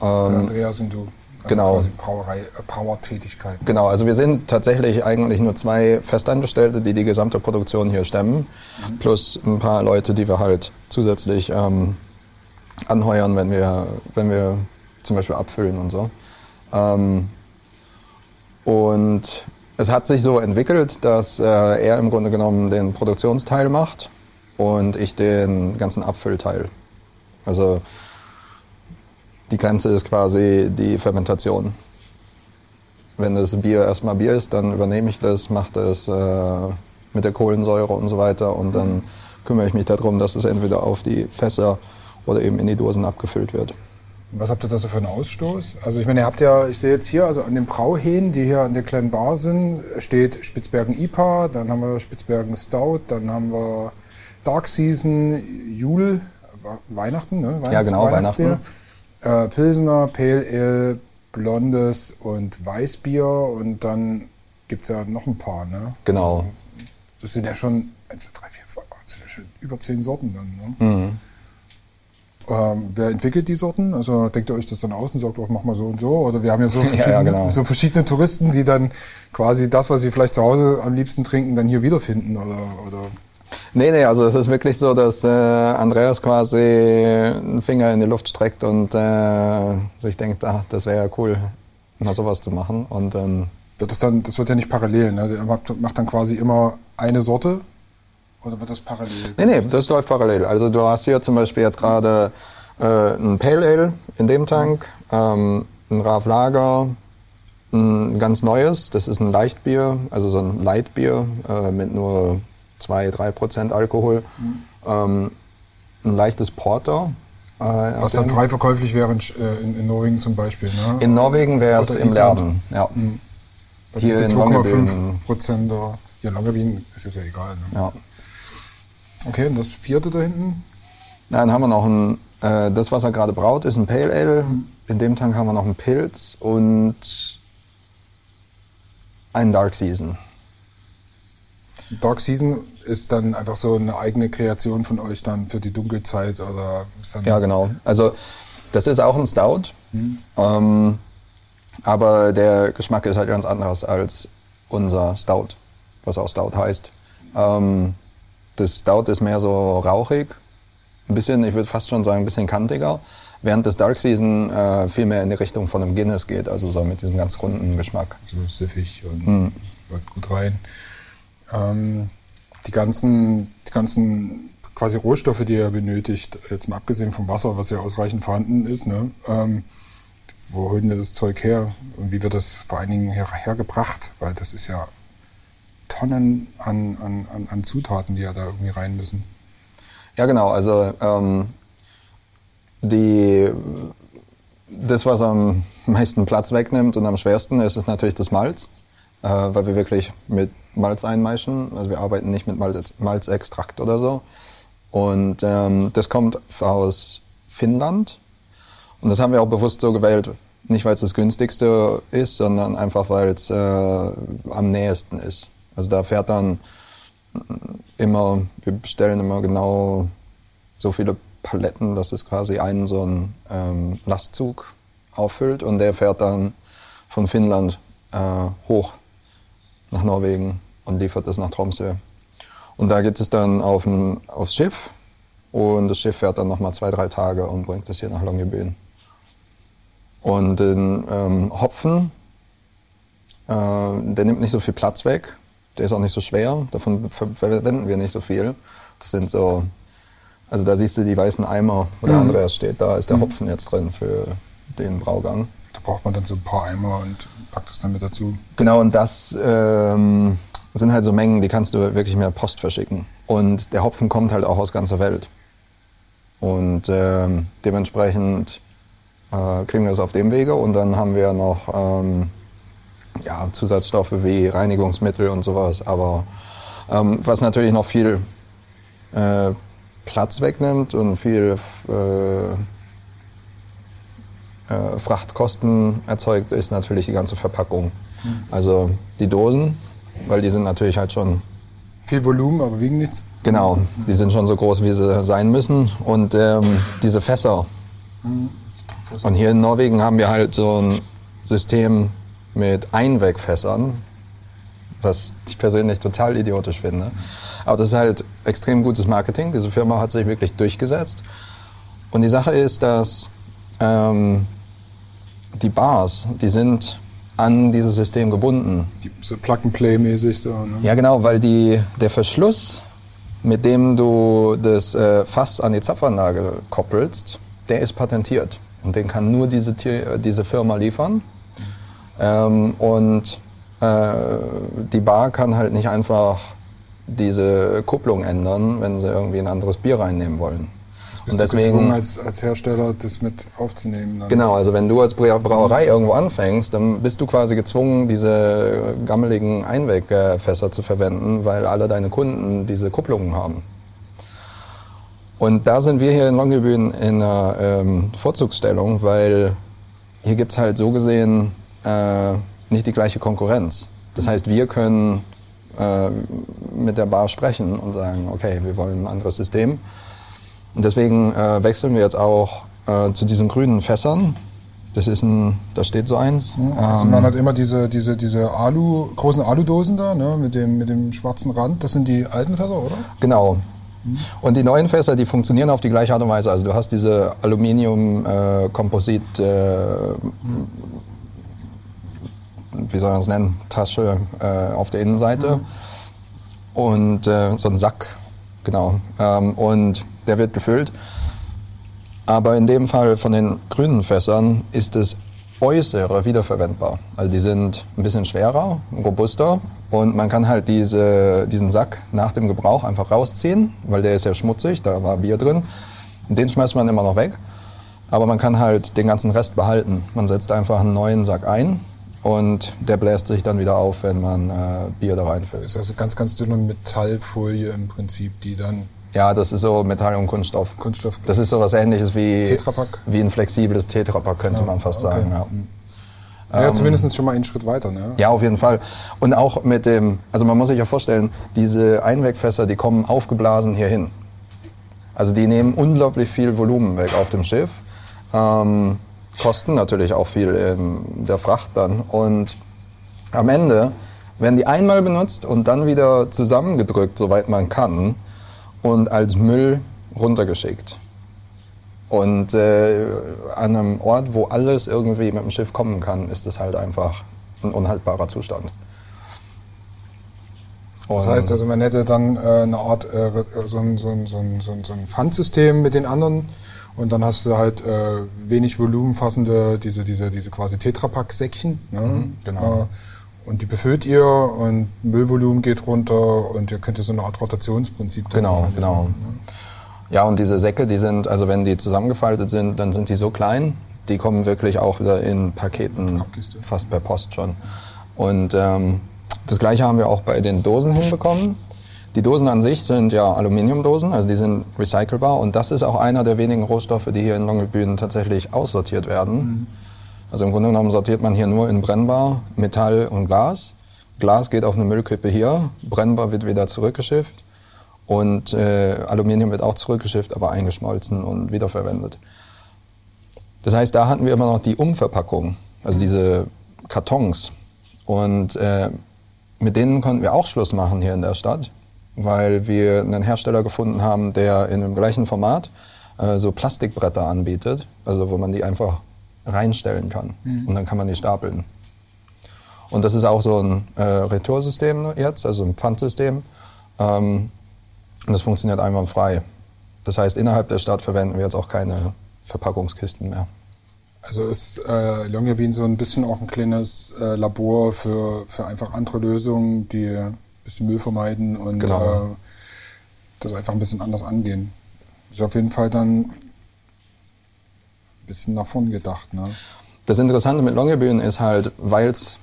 C: Ähm,
B: Andreas und du. Also
C: genau.
B: Brauerei, äh, Brauertätigkeiten.
C: genau, also wir sind tatsächlich eigentlich nur zwei Festangestellte, die die gesamte Produktion hier stemmen, plus ein paar Leute, die wir halt zusätzlich ähm, anheuern, wenn wir, wenn wir zum Beispiel abfüllen und so. Ähm, und es hat sich so entwickelt, dass äh, er im Grunde genommen den Produktionsteil macht und ich den ganzen Abfüllteil. Also die Grenze ist quasi die Fermentation. Wenn das Bier erstmal Bier ist, dann übernehme ich das, mache das äh, mit der Kohlensäure und so weiter und dann kümmere ich mich darum, dass es entweder auf die Fässer oder eben in die Dosen abgefüllt wird.
B: Was habt ihr da so für einen Ausstoß? Also ich meine, ihr habt ja, ich sehe jetzt hier, also an den Brauhähnen, die hier an der kleinen Bar sind, steht Spitzbergen IPA, dann haben wir Spitzbergen Stout, dann haben wir Dark Season, Jul, Weihnachten, ne? Weihnachts
C: Ja, genau,
B: Weihnachtsbier. Äh, Pilsener, Pale Ale, Blondes und Weißbier und dann gibt es ja noch ein paar, ne?
C: Genau.
B: Das sind ja schon 1, 2, 3, 4, 5, das sind ja schon über zehn Sorten dann, ne?
C: Mhm.
B: Ähm, wer entwickelt die Sorten? Also denkt ihr euch das dann aus und sagt, oh, mach mal so und so? Oder wir haben ja so, verschiedene,
C: ja, genau.
B: so verschiedene Touristen, die dann quasi das, was sie vielleicht zu Hause am liebsten trinken, dann hier wiederfinden oder, oder
C: Nee, nee, also es ist wirklich so, dass äh, Andreas quasi einen Finger in die Luft streckt und äh, sich denkt, ah, das wäre ja cool, mal sowas zu machen. Und dann,
B: wird das dann, das wird ja nicht parallel, ne? Der macht, macht dann quasi immer eine Sorte oder wird das parallel?
C: nee, nee, das läuft parallel. Also du hast hier zum Beispiel jetzt gerade äh, ein Pale Ale in dem Tank, ähm, ein Raf Lager, ein ganz neues, das ist ein Leichtbier, also so ein Lightbier äh, mit nur 2-3% Alkohol. Ähm, ein leichtes Porter. Äh,
B: Was dann frei verkäuflich wäre in, äh, in, in Norwegen zum Beispiel. Ne?
C: In Norwegen wäre es im. Laden. Ja.
B: Das
C: hier
B: ist
C: in
B: 2,5
C: Longyearbyen.
B: Prozent. Ja, Longyearbyen ist es ja egal. Ne?
C: ja.
B: Okay, und das vierte da hinten?
C: Dann haben wir noch ein, äh, das, was er gerade braut, ist ein Pale Ale. In dem Tank haben wir noch einen Pilz und einen Dark Season.
B: Dark Season ist dann einfach so eine eigene Kreation von euch dann für die Dunkelzeit oder ist dann
C: Ja, genau. Also das ist auch ein Stout, ähm, aber der Geschmack ist halt ganz anders als unser Stout, was auch Stout heißt. Ähm, das Stout ist mehr so rauchig, ein bisschen, ich würde fast schon sagen, ein bisschen kantiger, während das Dark Season äh, viel mehr in die Richtung von einem Guinness geht, also so mit diesem ganz runden Geschmack.
B: so süffig und
C: Hm.
B: läuft gut rein. Ähm, die ganzen, die ganzen quasi Rohstoffe, die ihr benötigt, jetzt mal abgesehen vom Wasser, was ja ausreichend vorhanden ist, ne? ähm, wo holen wir das Zeug her und wie wird das vor allen Dingen her, hergebracht? Weil das ist ja Tonnen an, an, an, an Zutaten, die ja da irgendwie rein müssen.
C: Ja, genau. Also ähm, die, das, was am meisten Platz wegnimmt und am schwersten ist, ist natürlich das Malz, äh, weil wir wirklich mit Malz einmeischen. Also wir arbeiten nicht mit Malz, Malzextrakt oder so. Und ähm, das kommt aus Finnland. Und das haben wir auch bewusst so gewählt. Nicht, weil es das günstigste ist, sondern einfach, weil es äh, am nähesten ist. Also da fährt dann immer, wir bestellen immer genau so viele Paletten, dass es quasi einen so einen ähm, Lastzug auffüllt und der fährt dann von Finnland äh, hoch nach Norwegen und liefert es nach Tromsø. Und da geht es dann auf ein, aufs Schiff und das Schiff fährt dann nochmal zwei, drei Tage und bringt es hier nach Longyearbyen. Und den ähm, Hopfen, äh, der nimmt nicht so viel Platz weg, der ist auch nicht so schwer, davon ver verwenden wir nicht so viel. Das sind so, also da siehst du die weißen Eimer, wo der Andreas steht, da ist der Hopfen jetzt drin für den Braugang.
B: Da braucht man dann so ein paar Eimer und packt das dann mit dazu.
C: Genau, und das ähm, sind halt so Mengen, die kannst du wirklich mehr Post verschicken. Und der Hopfen kommt halt auch aus ganzer Welt. Und ähm, dementsprechend äh, kriegen wir es auf dem Wege. Und dann haben wir noch ähm, ja, Zusatzstoffe wie Reinigungsmittel und sowas. Aber ähm, was natürlich noch viel äh, Platz wegnimmt und viel äh, äh, Frachtkosten erzeugt, ist natürlich die ganze Verpackung. Also die Dosen, weil die sind natürlich halt schon,
B: Viel Volumen, aber wiegen nichts.
C: genau, die sind schon so groß, wie sie sein müssen. Und ähm, diese Fässer. Und hier in Norwegen haben wir halt so ein System mit Einwegfässern, was ich persönlich total idiotisch finde. Aber das ist halt extrem gutes Marketing. Diese Firma hat sich wirklich durchgesetzt. Und die Sache ist, dass ähm, die Bars, die sind an dieses System gebunden.
B: Die, so Plug-and-Play-mäßig so. Ne?
C: Ja, genau, weil die, der Verschluss, mit dem du das äh, Fass an die Zapfanlage koppelst, der ist patentiert. Und den kann nur diese, äh, diese Firma liefern. Ähm, und äh, die Bar kann halt nicht einfach diese Kupplung ändern, wenn sie irgendwie ein anderes Bier reinnehmen wollen.
B: Bist
C: und deswegen,
B: als, als Hersteller das mit aufzunehmen? Dann?
C: Genau, also wenn du als Brau- Brauerei irgendwo anfängst, dann bist du quasi gezwungen, diese gammeligen Einwegfässer zu verwenden, weil alle deine Kunden diese Kupplungen haben. Und da sind wir hier in Longyearbyen in einer ähm, Vorzugsstellung, weil hier gibt's halt so gesehen äh, nicht die gleiche Konkurrenz. Das heißt, wir können äh, mit der Bar sprechen und sagen, okay, wir wollen ein anderes System. Und deswegen äh, wechseln wir jetzt auch äh, zu diesen grünen Fässern. Das ist ein, da steht so eins.
B: Also
C: Ähm,
B: man hat immer diese, diese, diese Alu, großen Aludosen da, ne, mit dem, mit dem schwarzen Rand. Das sind die alten Fässer, oder?
C: Genau. Und die neuen Fässer, die funktionieren auf die gleiche Art und Weise. Also du hast diese Aluminium-Komposit, äh, wie soll man es nennen, Tasche äh, auf der Innenseite und äh, so ein Sack, genau. Ähm, und der wird gefüllt. Aber in dem Fall von den grünen Fässern ist das Äußere wiederverwendbar. Also die sind ein bisschen schwerer, robuster und man kann halt diese, diesen Sack nach dem Gebrauch einfach rausziehen, weil der ist ja schmutzig, da war Bier drin. Den schmeißt man immer noch weg, aber man kann halt den ganzen Rest behalten. Man setzt einfach einen neuen Sack ein und der bläst sich dann wieder auf, wenn man äh, Bier da reinfüllt.
B: Das ist also ganz, ganz dünne Metallfolie im Prinzip, die dann
C: Ja, das ist so Metall und Kunststoff.
B: Kunststoff.
C: Das ist so was ähnliches wie,
B: Tetrapack?
C: wie ein flexibles Tetrapack, könnte
B: Ja,
C: man fast
B: okay.
C: sagen. Ja.
B: ja, zumindest schon mal einen Schritt weiter. Ne?
C: Ja, auf jeden Fall. Und auch mit dem, also man muss sich ja vorstellen, diese Einwegfässer, die kommen aufgeblasen hier hin. Also die nehmen unglaublich viel Volumen weg auf dem Schiff, ähm, kosten natürlich auch viel in der Fracht dann. Und am Ende werden die einmal benutzt und dann wieder zusammengedrückt, soweit man kann, und als Müll runtergeschickt. Und äh, an einem Ort, wo alles irgendwie mit dem Schiff kommen kann, ist es halt einfach ein unhaltbarer Zustand.
B: Das heißt also, man hätte dann äh, eine Art äh, so, ein, so, so, so ein Pfandsystem mit den anderen und dann hast du halt äh, wenig volumenfassende, diese, diese, diese quasi Tetrapack-Säckchen. Ne?
C: genau.
B: Äh, und die befüllt ihr und Müllvolumen geht runter und ihr könnt ja so eine Art Rotationsprinzip
C: Genau, genau.
B: machen, ne?
C: Ja, und diese Säcke, die sind, also wenn die zusammengefaltet sind, dann sind die so klein, die kommen wirklich auch wieder in Paketen, fast per Post schon. Und ähm, das gleiche haben wir auch bei den Dosen hinbekommen. Die Dosen an sich sind ja Aluminiumdosen, also die sind recycelbar und das ist auch einer der wenigen Rohstoffe, die hier in Longyearbyen tatsächlich aussortiert werden. Also im Grunde genommen sortiert man hier nur in brennbar, Metall und Glas. Glas geht auf eine Müllkippe hier, brennbar wird wieder zurückgeschifft und äh, Aluminium wird auch zurückgeschifft, aber eingeschmolzen und wiederverwendet. Das heißt, da hatten wir immer noch die Umverpackung, also diese Kartons. Und äh, mit denen konnten wir auch Schluss machen hier in der Stadt, weil wir einen Hersteller gefunden haben, der in dem gleichen Format äh, so Plastikbretter anbietet, also wo man die einfach reinstellen kann und dann kann man die stapeln. Und das ist auch so ein äh, Retoursystem jetzt, also ein Pfandsystem. Ähm, und das funktioniert einwandfrei. Das heißt, innerhalb der Stadt verwenden wir jetzt auch keine Verpackungskisten mehr.
B: Also ist äh, Longyearbyen so ein bisschen auch ein kleines äh, Labor für, für einfach andere Lösungen, die bisschen Müll vermeiden und
C: Genau.
B: äh, das einfach ein bisschen anders angehen. Ist auf jeden Fall dann ein bisschen nach vorn gedacht. Ne?
C: Das Interessante mit Longyearbyen ist halt, weil es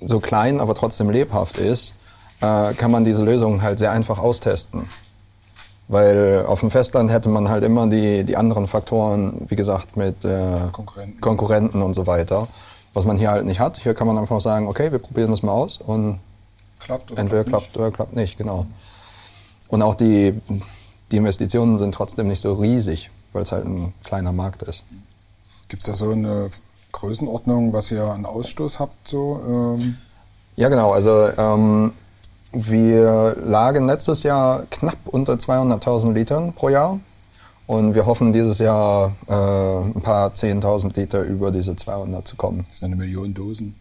C: so klein, aber trotzdem lebhaft ist, äh, kann man diese Lösung halt sehr einfach austesten. Weil auf dem Festland hätte man halt immer die, die anderen Faktoren, wie gesagt, mit äh,
B: Konkurrenten.
C: Konkurrenten und so weiter, was man hier halt nicht hat. Hier kann man einfach sagen, okay, wir probieren das mal aus und
B: Klappt oder
C: entweder
B: klappt
C: klappt oder klappt nicht, genau. Und auch die, die Investitionen sind trotzdem nicht so riesig, weil es halt ein kleiner Markt ist.
B: Gibt es da so eine Größenordnung, was ihr an Ausstoß habt? So, ähm,
C: Ja, genau. Also ähm, wir lagen letztes Jahr knapp unter 200.000 Litern pro Jahr. Und wir hoffen dieses Jahr äh, ein paar 10.000 Liter über diese 200 zu kommen.
B: das ist eine Million Dosen.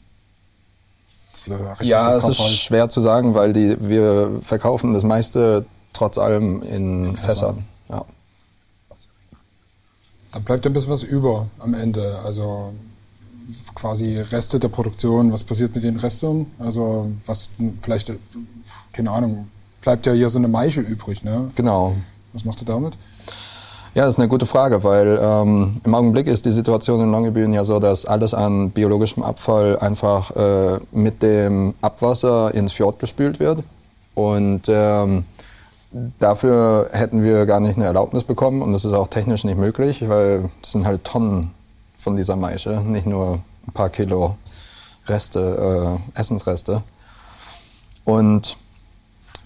C: Ja, es ist schwer zu sagen, weil die, wir verkaufen das meiste trotz allem in
B: Fässern.
C: Fässern. Ja.
B: Dann bleibt ein bisschen was über am Ende. Also quasi Reste der Produktion. Was passiert mit den Resten? Also was vielleicht, äh, keine Ahnung, bleibt ja hier so eine Maische übrig. Ne?
C: Genau.
B: Was macht ihr damit?
C: Ja, das ist eine gute Frage, weil ähm, im Augenblick ist die Situation in Longyearbyen ja so, dass alles an biologischem Abfall einfach äh, mit dem Abwasser ins Fjord gespült wird. Und ähm, dafür hätten wir gar nicht eine Erlaubnis bekommen und das ist auch technisch nicht möglich, weil es sind halt Tonnen von dieser Maische, nicht nur ein paar Kilo Reste, äh, Essensreste. Und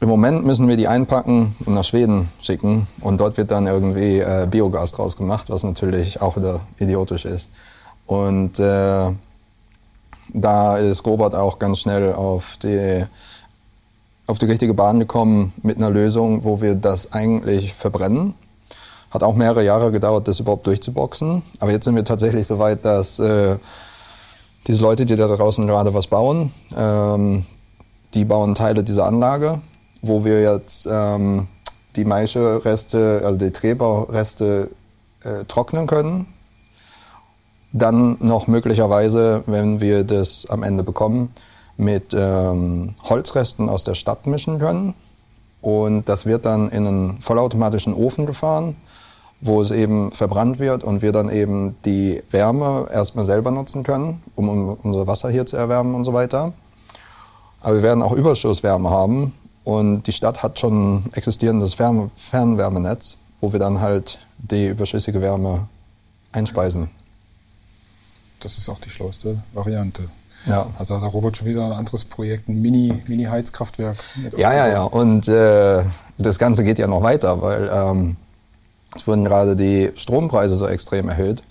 C: im Moment müssen wir die einpacken und nach Schweden schicken und dort wird dann irgendwie äh, Biogas draus gemacht, was natürlich auch wieder idiotisch ist. Und äh, da ist Robert auch ganz schnell auf die, auf die richtige Bahn gekommen mit einer Lösung, wo wir das eigentlich verbrennen. Hat auch mehrere Jahre gedauert, das überhaupt durchzuboxen. Aber jetzt sind wir tatsächlich so weit, dass äh, diese Leute, die da draußen gerade was bauen, ähm, die bauen Teile dieser Anlage, wo wir jetzt ähm, die Maische-Reste, also die Treberreste äh, trocknen können. Dann noch möglicherweise, wenn wir das am Ende bekommen, mit ähm, Holzresten aus der Stadt mischen können. Und das wird dann in einen vollautomatischen Ofen gefahren, wo es eben verbrannt wird und wir dann eben die Wärme erstmal selber nutzen können, um unser Wasser hier zu erwärmen und so weiter. Aber wir werden auch Überschusswärme haben und die Stadt hat schon ein existierendes Fernwärmenetz, wo wir dann halt die überschüssige Wärme einspeisen.
B: Das ist auch die schlauste Variante.
C: Ja.
B: Also hat der Robert schon wieder ein anderes Projekt, ein Mini, Mini-Heizkraftwerk.
C: Ja, ja, ja. Und äh, das Ganze geht ja noch weiter, weil ähm, es wurden gerade die Strompreise so extrem erhöht.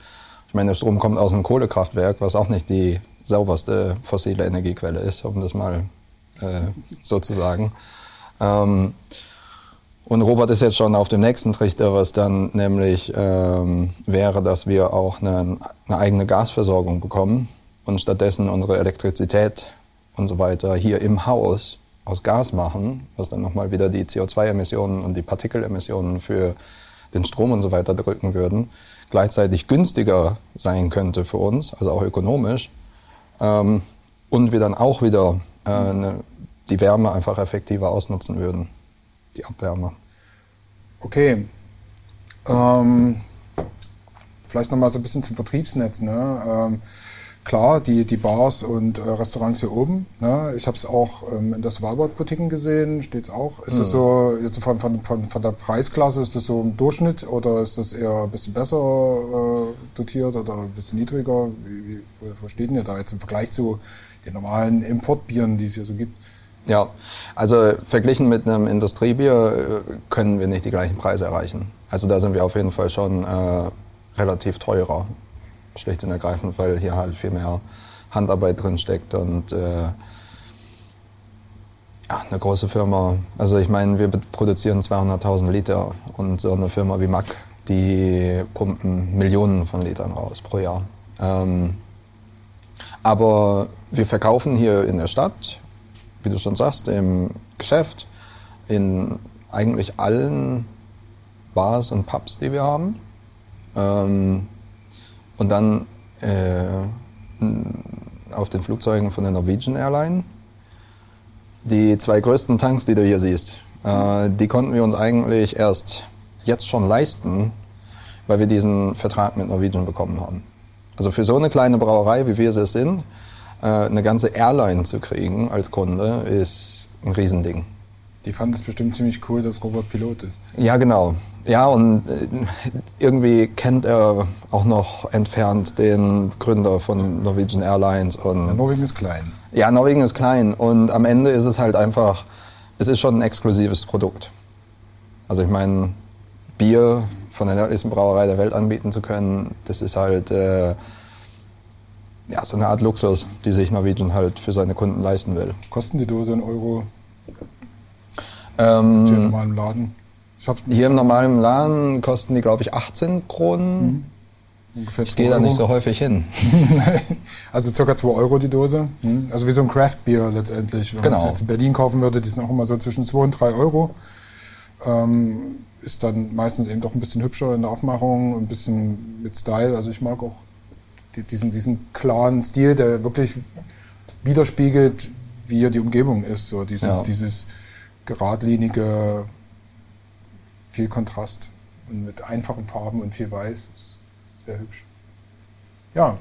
C: Ich meine, der Strom kommt aus einem Kohlekraftwerk, was auch nicht die sauberste fossile Energiequelle ist, um das mal äh, so zu sagen. Ähm, und Robert ist jetzt schon auf dem nächsten Trichter, was dann nämlich ähm, wäre, dass wir auch eine, eine eigene Gasversorgung bekommen und stattdessen unsere Elektrizität und so weiter hier im Haus aus Gas machen, was dann nochmal wieder die CO2-Emissionen und die Partikelemissionen für den Strom und so weiter drücken würden, gleichzeitig günstiger sein könnte für uns, also auch ökonomisch, ähm, und wir dann auch wieder äh, eine, die Wärme einfach effektiver ausnutzen würden, die Abwärme.
B: Okay. Ähm, vielleicht nochmal so ein bisschen zum Vertriebsnetz. Ne? Ähm, klar, die, die Bars und äh, Restaurants hier oben. Ne? Ich habe es auch ähm, in der Svalbard-Boutiquen gesehen, steht es auch. Ist mhm. das so, jetzt von, von, von, von der Preisklasse, ist das so im Durchschnitt oder ist das eher ein bisschen besser äh, dotiert oder ein bisschen niedriger? Wie, wie, wo steht denn ihr da jetzt im Vergleich zu den normalen Importbieren, die es hier so gibt?
C: Ja, also verglichen mit einem Industriebier äh, können wir nicht die gleichen Preise erreichen. Also da sind wir auf jeden Fall schon äh, relativ teurer schlicht und ergreifend, weil hier halt viel mehr Handarbeit drin steckt und äh, ja, eine große Firma. Also ich meine, wir produzieren 200.000 Liter und so eine Firma wie Mack, die pumpen Millionen von Litern raus pro Jahr. Ähm, aber wir verkaufen hier in der Stadt, wie du schon sagst, im Geschäft, in eigentlich allen Bars und Pubs, die wir haben. Ähm, und dann äh, auf den Flugzeugen von der Norwegian Airline. Die zwei größten Tanks, die du hier siehst, äh, die konnten wir uns eigentlich erst jetzt schon leisten, weil wir diesen Vertrag mit Norwegian bekommen haben. Also für so eine kleine Brauerei, wie wir es sind, eine ganze Airline zu kriegen als Kunde, ist ein Riesending.
B: Die fanden es bestimmt ziemlich cool, dass Robert Pilot ist.
C: Ja, genau. Ja, und äh, irgendwie kennt er auch noch entfernt den Gründer von Norwegian Airlines. Und
B: ja, Norwegen ist klein.
C: Ja, Norwegen ist klein. Und am Ende ist es halt einfach, es ist schon ein exklusives Produkt. Also ich meine, Bier von der nördlichsten Brauerei der Welt anbieten zu können, das ist halt äh, ja, so eine Art Luxus, die sich Norwegian halt für seine Kunden leisten will.
B: Kosten die Dose einen Euro?
C: Ähm,
B: Hier im normalen Laden?
C: Hier im normalen Laden kosten die, glaube ich, 18 Kronen. Mhm. Ich gehe da nicht so häufig hin.
B: also circa 2 Euro die Dose. Mhm. Also wie so ein Craft-Bier letztendlich. Wenn
C: genau.
B: man es jetzt in Berlin kaufen würde, die sind auch immer so zwischen 2 und 3 Euro. Ähm, ist dann meistens eben doch ein bisschen hübscher in der Aufmachung, ein bisschen mit Style. Also ich mag auch diesen, diesen klaren Stil, der wirklich widerspiegelt, wie hier die Umgebung ist. So dieses, ja. dieses geradlinige, viel Kontrast und mit einfachen Farben und viel Weiß. Sehr hübsch. Ja,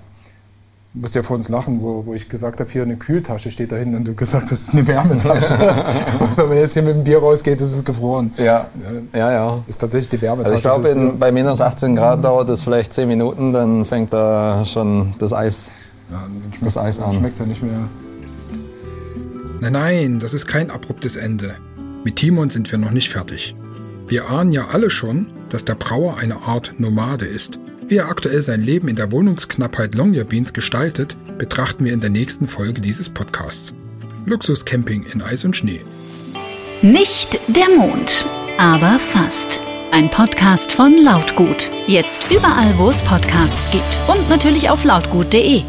B: musst ja vor uns lachen, wo, wo ich gesagt habe, hier eine Kühltasche steht da hinten und du gesagt hast, das ist eine Wärmetasche. Wenn man jetzt hier mit dem Bier rausgeht, ist es gefroren.
C: Ja, ja, ja.
B: Ist tatsächlich die Wärmetasche.
C: Also ich glaube, bei minus 18 Grad dauert es vielleicht 10 Minuten, dann fängt da schon das Eis,
B: ja, dann das Eis an. Dann schmeckt es ja nicht mehr.
D: Nein, nein, das ist kein abruptes Ende. Mit Timon sind wir noch nicht fertig. Wir ahnen ja alle schon, dass der Brauer eine Art Nomade ist. Wie er aktuell sein Leben in der Wohnungsknappheit Longyearbyens gestaltet, betrachten wir in der nächsten Folge dieses Podcasts. Luxuscamping in Eis und Schnee.
A: Nicht der Mond, aber fast. Ein Podcast von Lautgut. Jetzt überall, wo es Podcasts gibt und natürlich auf lautgut.de.